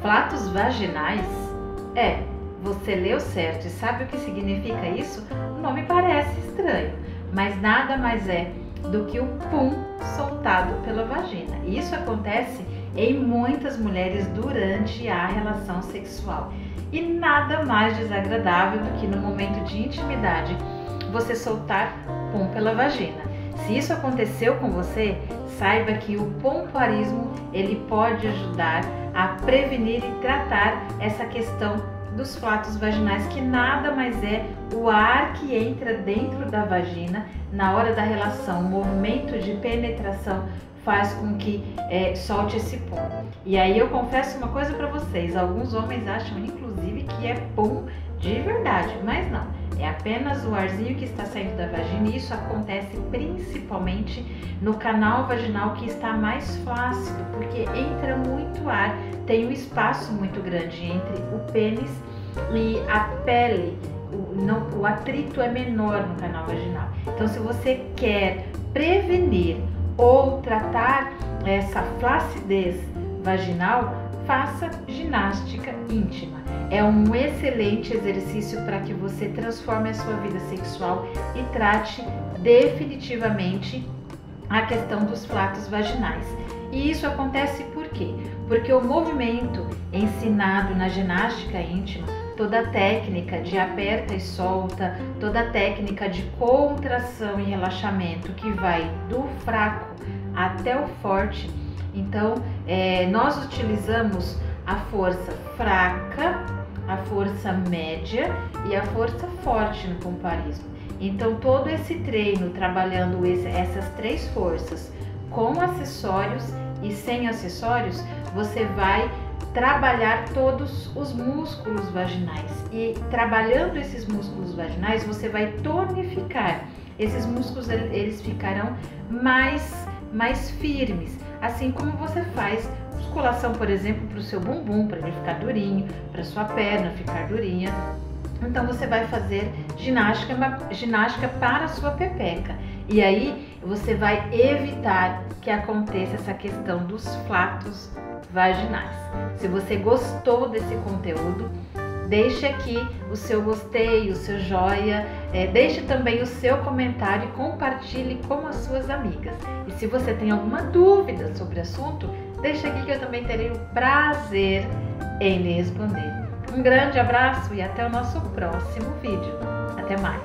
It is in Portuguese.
Flatos vaginais? É, você leu certo e sabe o que significa isso? O nome parece estranho, mas nada mais é do que o pum soltado pela vagina. Isso acontece em muitas mulheres durante a relação sexual. E nada mais desagradável do que no momento de intimidade você soltar pum pela vagina. Se isso aconteceu com você, saiba que o pompoarismo ele pode ajudar a prevenir e tratar essa questão dos flatos vaginais, que nada mais é o ar que entra dentro da vagina na hora da relação, o movimento de penetração faz com que é, solte esse pum. E aí eu confesso uma coisa para vocês: alguns homens acham inclusive que é pum de verdade, mas não. É apenas o arzinho que está saindo da vagina e isso acontece principalmente no canal vaginal que está mais flácido, porque entra muito ar, tem um espaço muito grande entre o pênis e a pele. O, não, o atrito é menor no canal vaginal. Então, se você quer prevenir ou tratar essa flacidez vaginal, faça ginástica íntima. É um excelente exercício para que você transforme a sua vida sexual e trate definitivamente a questão dos flatos vaginais. E isso acontece por quê? Porque o movimento ensinado na ginástica íntima, toda a técnica de aperta e solta, toda a técnica de contração e relaxamento que vai do fraco até o forte, então, é, nós utilizamos a força fraca, a força média e a força forte no comparismo. Então, todo esse treino trabalhando essas três forças com acessórios e sem acessórios, você vai trabalhar todos os músculos vaginais. E trabalhando esses músculos vaginais, você vai tonificar. Esses músculos eles ficarão mais mais firmes assim como você faz musculação, por exemplo, para o seu bumbum, para ele ficar durinho, para sua perna ficar durinha. Então você vai fazer ginástica, ginástica para a sua pepeca. E aí você vai evitar que aconteça essa questão dos flatos vaginais. Se você gostou desse conteúdo, Deixe aqui o seu gostei, o seu joia, é, deixe também o seu comentário e compartilhe com as suas amigas. E se você tem alguma dúvida sobre o assunto, deixe aqui que eu também terei o prazer em lhe responder. Um grande abraço e até o nosso próximo vídeo. Até mais!